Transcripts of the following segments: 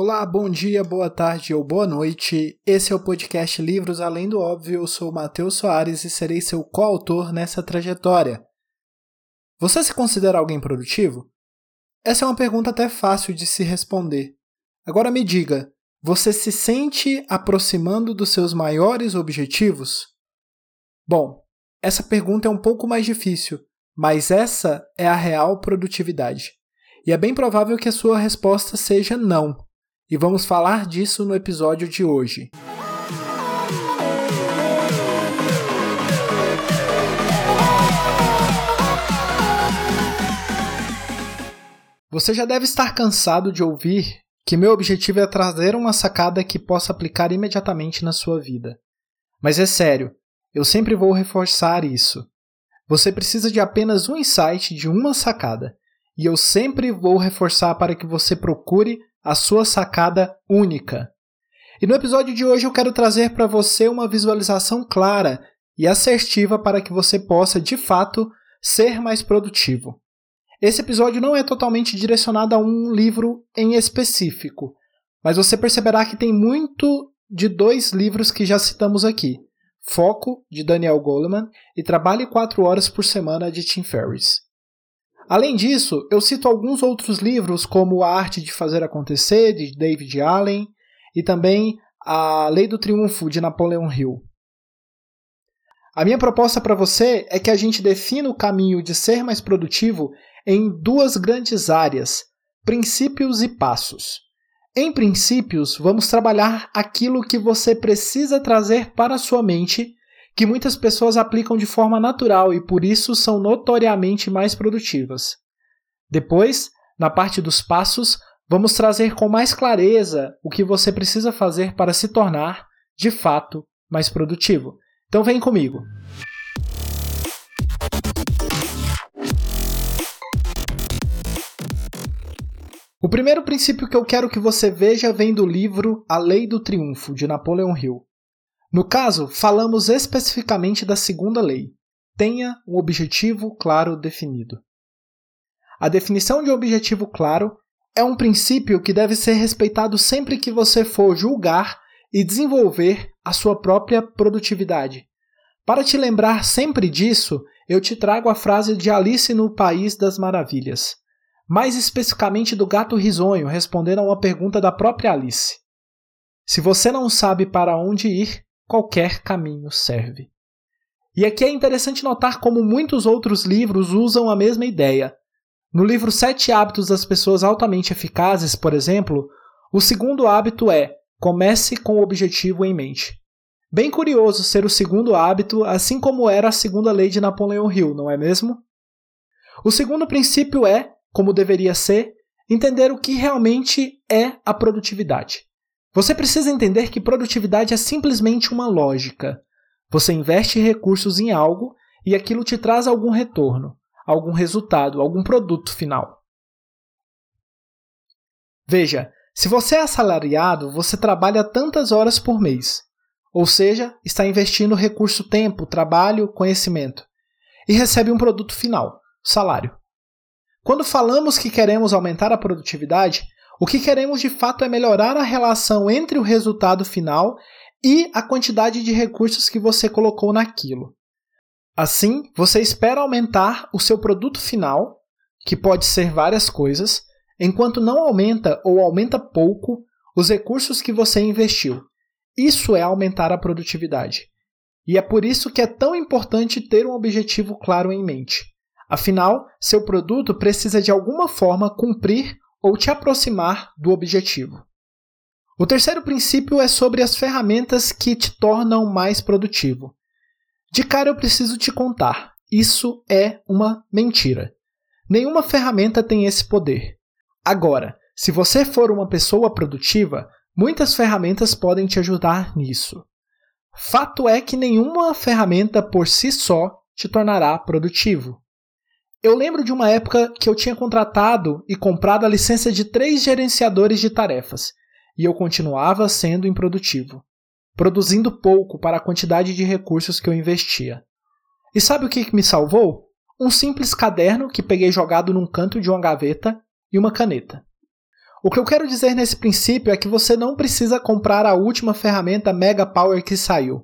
Olá, bom dia, boa tarde ou boa noite. Esse é o podcast Livros Além do Óbvio. Eu sou Matheus Soares e serei seu coautor nessa trajetória. Você se considera alguém produtivo? Essa é uma pergunta até fácil de se responder. Agora me diga, você se sente aproximando dos seus maiores objetivos? Bom, essa pergunta é um pouco mais difícil, mas essa é a real produtividade. E é bem provável que a sua resposta seja não e vamos falar disso no episódio de hoje. Você já deve estar cansado de ouvir que meu objetivo é trazer uma sacada que possa aplicar imediatamente na sua vida. Mas é sério, eu sempre vou reforçar isso. Você precisa de apenas um insight de uma sacada, e eu sempre vou reforçar para que você procure a sua sacada única. E no episódio de hoje eu quero trazer para você uma visualização clara e assertiva para que você possa, de fato, ser mais produtivo. Esse episódio não é totalmente direcionado a um livro em específico, mas você perceberá que tem muito de dois livros que já citamos aqui: Foco, de Daniel Goleman, e Trabalhe 4 Horas por Semana, de Tim Ferriss. Além disso, eu cito alguns outros livros, como A Arte de Fazer Acontecer, de David Allen, e também A Lei do Triunfo, de Napoleon Hill. A minha proposta para você é que a gente defina o caminho de ser mais produtivo em duas grandes áreas: princípios e passos. Em princípios, vamos trabalhar aquilo que você precisa trazer para a sua mente que muitas pessoas aplicam de forma natural e por isso são notoriamente mais produtivas. Depois, na parte dos passos, vamos trazer com mais clareza o que você precisa fazer para se tornar, de fato, mais produtivo. Então vem comigo. O primeiro princípio que eu quero que você veja vem do livro A Lei do Triunfo, de Napoleon Hill. No caso, falamos especificamente da segunda lei: tenha um objetivo claro definido. A definição de objetivo claro é um princípio que deve ser respeitado sempre que você for julgar e desenvolver a sua própria produtividade. Para te lembrar sempre disso, eu te trago a frase de Alice no País das Maravilhas, mais especificamente do gato risonho, respondendo a uma pergunta da própria Alice. Se você não sabe para onde ir, qualquer caminho serve. E aqui é interessante notar como muitos outros livros usam a mesma ideia. No livro Sete Hábitos das Pessoas Altamente Eficazes, por exemplo, o segundo hábito é comece com o objetivo em mente. Bem curioso ser o segundo hábito, assim como era a segunda lei de Napoleão Hill, não é mesmo? O segundo princípio é, como deveria ser, entender o que realmente é a produtividade. Você precisa entender que produtividade é simplesmente uma lógica. Você investe recursos em algo e aquilo te traz algum retorno, algum resultado, algum produto final. Veja, se você é assalariado, você trabalha tantas horas por mês, ou seja, está investindo recurso tempo, trabalho, conhecimento, e recebe um produto final, salário. Quando falamos que queremos aumentar a produtividade, o que queremos de fato é melhorar a relação entre o resultado final e a quantidade de recursos que você colocou naquilo. Assim, você espera aumentar o seu produto final, que pode ser várias coisas, enquanto não aumenta ou aumenta pouco os recursos que você investiu. Isso é aumentar a produtividade. E é por isso que é tão importante ter um objetivo claro em mente. Afinal, seu produto precisa de alguma forma cumprir ou te aproximar do objetivo. O terceiro princípio é sobre as ferramentas que te tornam mais produtivo. De cara eu preciso te contar, isso é uma mentira. Nenhuma ferramenta tem esse poder. Agora, se você for uma pessoa produtiva, muitas ferramentas podem te ajudar nisso. Fato é que nenhuma ferramenta por si só te tornará produtivo. Eu lembro de uma época que eu tinha contratado e comprado a licença de três gerenciadores de tarefas, e eu continuava sendo improdutivo, produzindo pouco para a quantidade de recursos que eu investia. E sabe o que me salvou? Um simples caderno que peguei jogado num canto de uma gaveta e uma caneta. O que eu quero dizer nesse princípio é que você não precisa comprar a última ferramenta Mega Power que saiu.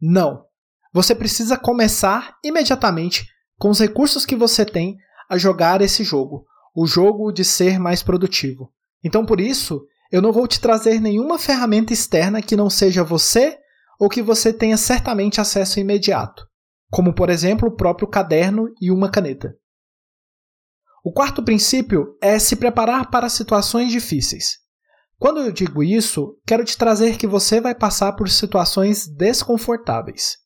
Não. Você precisa começar imediatamente com os recursos que você tem a jogar esse jogo, o jogo de ser mais produtivo. Então, por isso, eu não vou te trazer nenhuma ferramenta externa que não seja você ou que você tenha certamente acesso imediato, como por exemplo o próprio caderno e uma caneta. O quarto princípio é se preparar para situações difíceis. Quando eu digo isso, quero te trazer que você vai passar por situações desconfortáveis.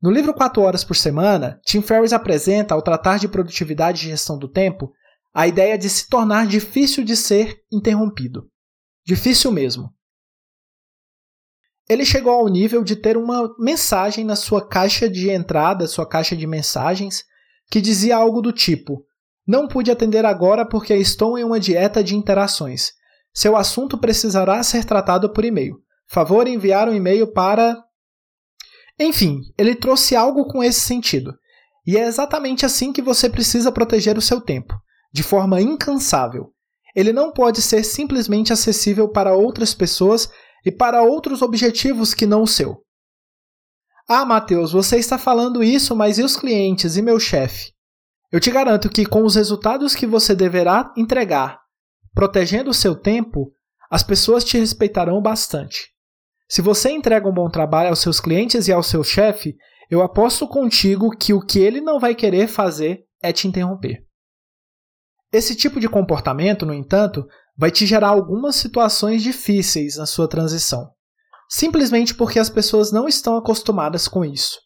No livro 4 Horas por Semana, Tim Ferriss apresenta, ao tratar de produtividade e gestão do tempo, a ideia de se tornar difícil de ser interrompido. Difícil mesmo. Ele chegou ao nível de ter uma mensagem na sua caixa de entrada, sua caixa de mensagens, que dizia algo do tipo: Não pude atender agora porque estou em uma dieta de interações. Seu assunto precisará ser tratado por e-mail. Favor enviar um e-mail para. Enfim, ele trouxe algo com esse sentido. E é exatamente assim que você precisa proteger o seu tempo, de forma incansável. Ele não pode ser simplesmente acessível para outras pessoas e para outros objetivos que não o seu. Ah, Matheus, você está falando isso, mas e os clientes e meu chefe? Eu te garanto que com os resultados que você deverá entregar, protegendo o seu tempo, as pessoas te respeitarão bastante. Se você entrega um bom trabalho aos seus clientes e ao seu chefe, eu aposto contigo que o que ele não vai querer fazer é te interromper. Esse tipo de comportamento, no entanto, vai te gerar algumas situações difíceis na sua transição, simplesmente porque as pessoas não estão acostumadas com isso.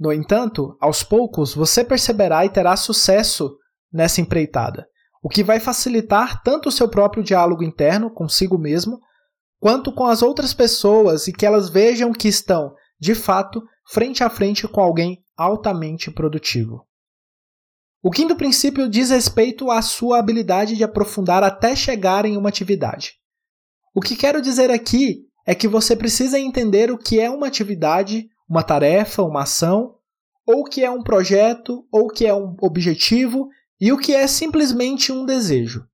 No entanto, aos poucos você perceberá e terá sucesso nessa empreitada, o que vai facilitar tanto o seu próprio diálogo interno consigo mesmo, quanto com as outras pessoas e que elas vejam que estão, de fato, frente a frente com alguém altamente produtivo. O quinto princípio diz respeito à sua habilidade de aprofundar até chegar em uma atividade. O que quero dizer aqui é que você precisa entender o que é uma atividade, uma tarefa, uma ação, ou o que é um projeto, ou o que é um objetivo e o que é simplesmente um desejo.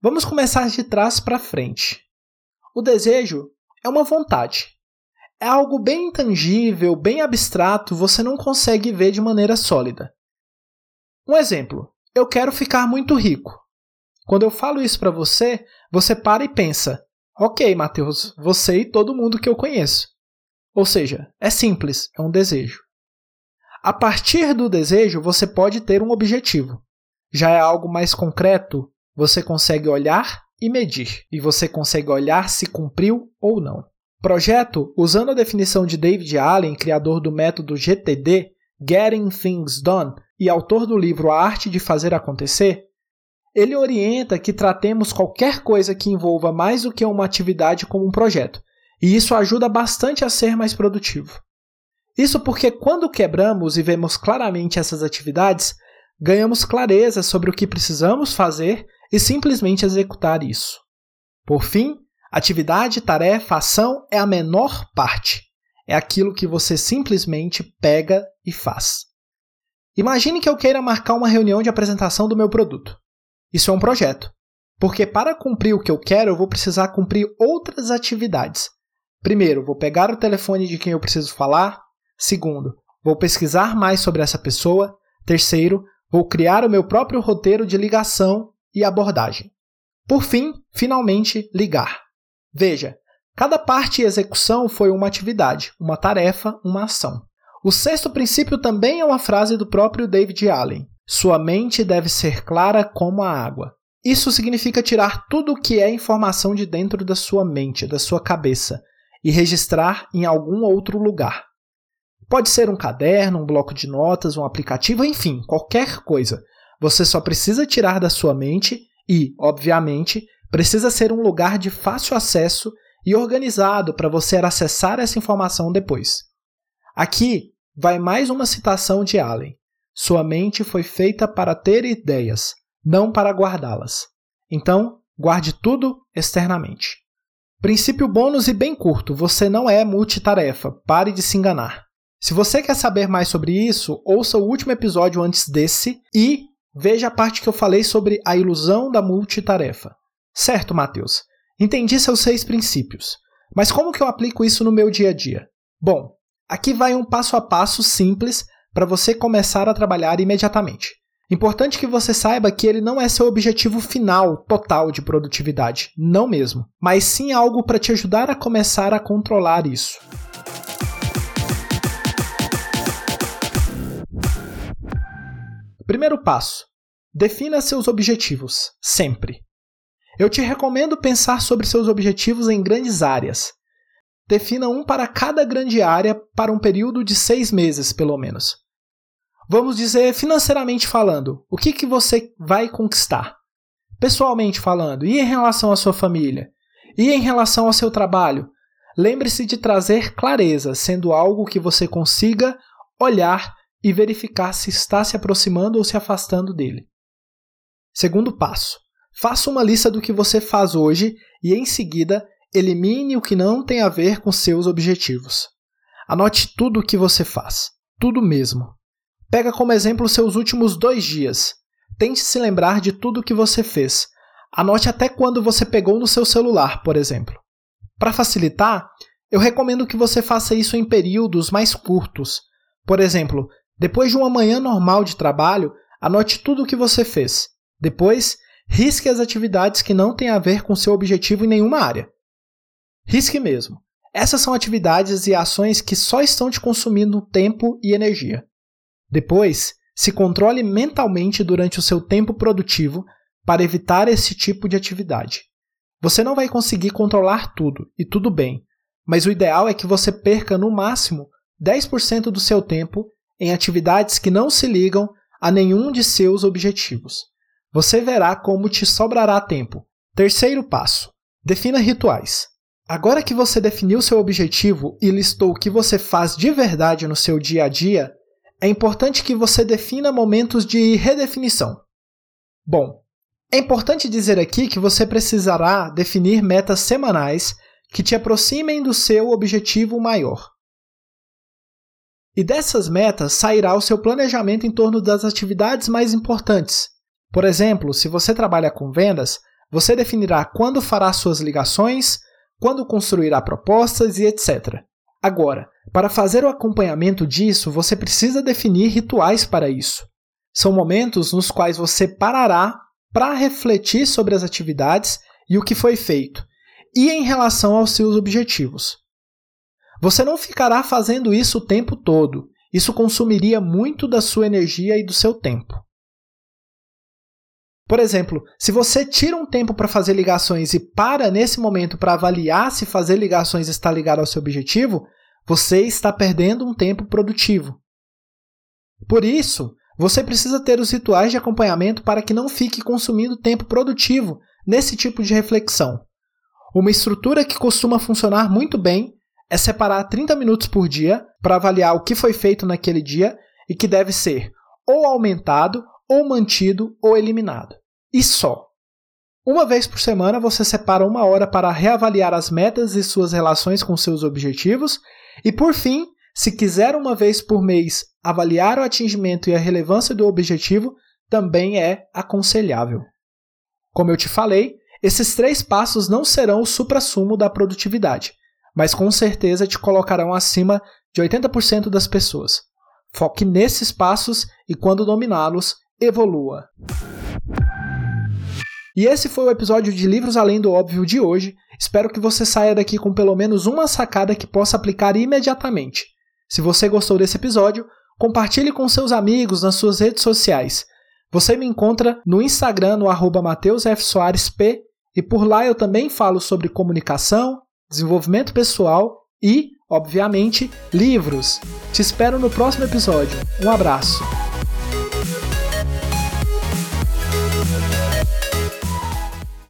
Vamos começar de trás para frente. O desejo é uma vontade. É algo bem intangível, bem abstrato, você não consegue ver de maneira sólida. Um exemplo: eu quero ficar muito rico. Quando eu falo isso para você, você para e pensa: ok, Matheus, você e todo mundo que eu conheço. Ou seja, é simples, é um desejo. A partir do desejo, você pode ter um objetivo. Já é algo mais concreto, você consegue olhar e medir, e você consegue olhar se cumpriu ou não. Projeto, usando a definição de David Allen, criador do método GTD, Getting Things Done, e autor do livro A Arte de Fazer Acontecer, ele orienta que tratemos qualquer coisa que envolva mais do que uma atividade como um projeto, e isso ajuda bastante a ser mais produtivo. Isso porque quando quebramos e vemos claramente essas atividades, ganhamos clareza sobre o que precisamos fazer e simplesmente executar isso. Por fim, atividade, tarefa, ação é a menor parte. É aquilo que você simplesmente pega e faz. Imagine que eu queira marcar uma reunião de apresentação do meu produto. Isso é um projeto, porque para cumprir o que eu quero, eu vou precisar cumprir outras atividades. Primeiro, vou pegar o telefone de quem eu preciso falar. Segundo, vou pesquisar mais sobre essa pessoa. Terceiro, vou criar o meu próprio roteiro de ligação e abordagem. Por fim, finalmente, ligar. Veja, cada parte e execução foi uma atividade, uma tarefa, uma ação. O sexto princípio também é uma frase do próprio David Allen. Sua mente deve ser clara como a água. Isso significa tirar tudo o que é informação de dentro da sua mente, da sua cabeça, e registrar em algum outro lugar. Pode ser um caderno, um bloco de notas, um aplicativo, enfim, qualquer coisa. Você só precisa tirar da sua mente e, obviamente, precisa ser um lugar de fácil acesso e organizado para você acessar essa informação depois. Aqui vai mais uma citação de Allen. Sua mente foi feita para ter ideias, não para guardá-las. Então, guarde tudo externamente. Princípio bônus e bem curto: você não é multitarefa, pare de se enganar. Se você quer saber mais sobre isso, ouça o último episódio antes desse e veja a parte que eu falei sobre a ilusão da multitarefa. Certo, Matheus. Entendi seus seis princípios. Mas como que eu aplico isso no meu dia a dia? Bom, aqui vai um passo a passo simples para você começar a trabalhar imediatamente. Importante que você saiba que ele não é seu objetivo final total de produtividade, não mesmo, mas sim algo para te ajudar a começar a controlar isso. Primeiro passo: defina seus objetivos, sempre. Eu te recomendo pensar sobre seus objetivos em grandes áreas. Defina um para cada grande área para um período de seis meses, pelo menos. Vamos dizer, financeiramente falando, o que, que você vai conquistar? Pessoalmente falando, e em relação à sua família? E em relação ao seu trabalho? Lembre-se de trazer clareza, sendo algo que você consiga olhar e verificar se está se aproximando ou se afastando dele. Segundo passo: faça uma lista do que você faz hoje e, em seguida, elimine o que não tem a ver com seus objetivos. Anote tudo o que você faz, tudo mesmo. Pega como exemplo seus últimos dois dias. Tente se lembrar de tudo o que você fez. Anote até quando você pegou no seu celular, por exemplo. Para facilitar, eu recomendo que você faça isso em períodos mais curtos. Por exemplo, depois de uma manhã normal de trabalho, anote tudo o que você fez. Depois, risque as atividades que não têm a ver com seu objetivo em nenhuma área. Risque mesmo. Essas são atividades e ações que só estão te consumindo tempo e energia. Depois, se controle mentalmente durante o seu tempo produtivo para evitar esse tipo de atividade. Você não vai conseguir controlar tudo, e tudo bem, mas o ideal é que você perca no máximo 10% do seu tempo em atividades que não se ligam a nenhum de seus objetivos. Você verá como te sobrará tempo. Terceiro passo: defina rituais. Agora que você definiu seu objetivo e listou o que você faz de verdade no seu dia a dia, é importante que você defina momentos de redefinição. Bom, é importante dizer aqui que você precisará definir metas semanais que te aproximem do seu objetivo maior. E dessas metas sairá o seu planejamento em torno das atividades mais importantes. Por exemplo, se você trabalha com vendas, você definirá quando fará suas ligações, quando construirá propostas e etc. Agora, para fazer o acompanhamento disso, você precisa definir rituais para isso. São momentos nos quais você parará para refletir sobre as atividades e o que foi feito, e em relação aos seus objetivos. Você não ficará fazendo isso o tempo todo, isso consumiria muito da sua energia e do seu tempo. Por exemplo, se você tira um tempo para fazer ligações e para nesse momento para avaliar se fazer ligações está ligado ao seu objetivo, você está perdendo um tempo produtivo. Por isso, você precisa ter os rituais de acompanhamento para que não fique consumindo tempo produtivo nesse tipo de reflexão. Uma estrutura que costuma funcionar muito bem é separar 30 minutos por dia para avaliar o que foi feito naquele dia e que deve ser ou aumentado, ou mantido, ou eliminado. E só. Uma vez por semana você separa uma hora para reavaliar as metas e suas relações com seus objetivos e por fim, se quiser uma vez por mês avaliar o atingimento e a relevância do objetivo, também é aconselhável. Como eu te falei, esses três passos não serão o suprassumo da produtividade, mas com certeza te colocarão acima de 80% das pessoas. Foque nesses passos e, quando dominá-los, evolua. E esse foi o episódio de Livros Além do Óbvio de hoje. Espero que você saia daqui com pelo menos uma sacada que possa aplicar imediatamente. Se você gostou desse episódio, compartilhe com seus amigos nas suas redes sociais. Você me encontra no Instagram no arroba mateusfsoaresp e por lá eu também falo sobre comunicação, desenvolvimento pessoal e, obviamente, livros. Te espero no próximo episódio. Um abraço.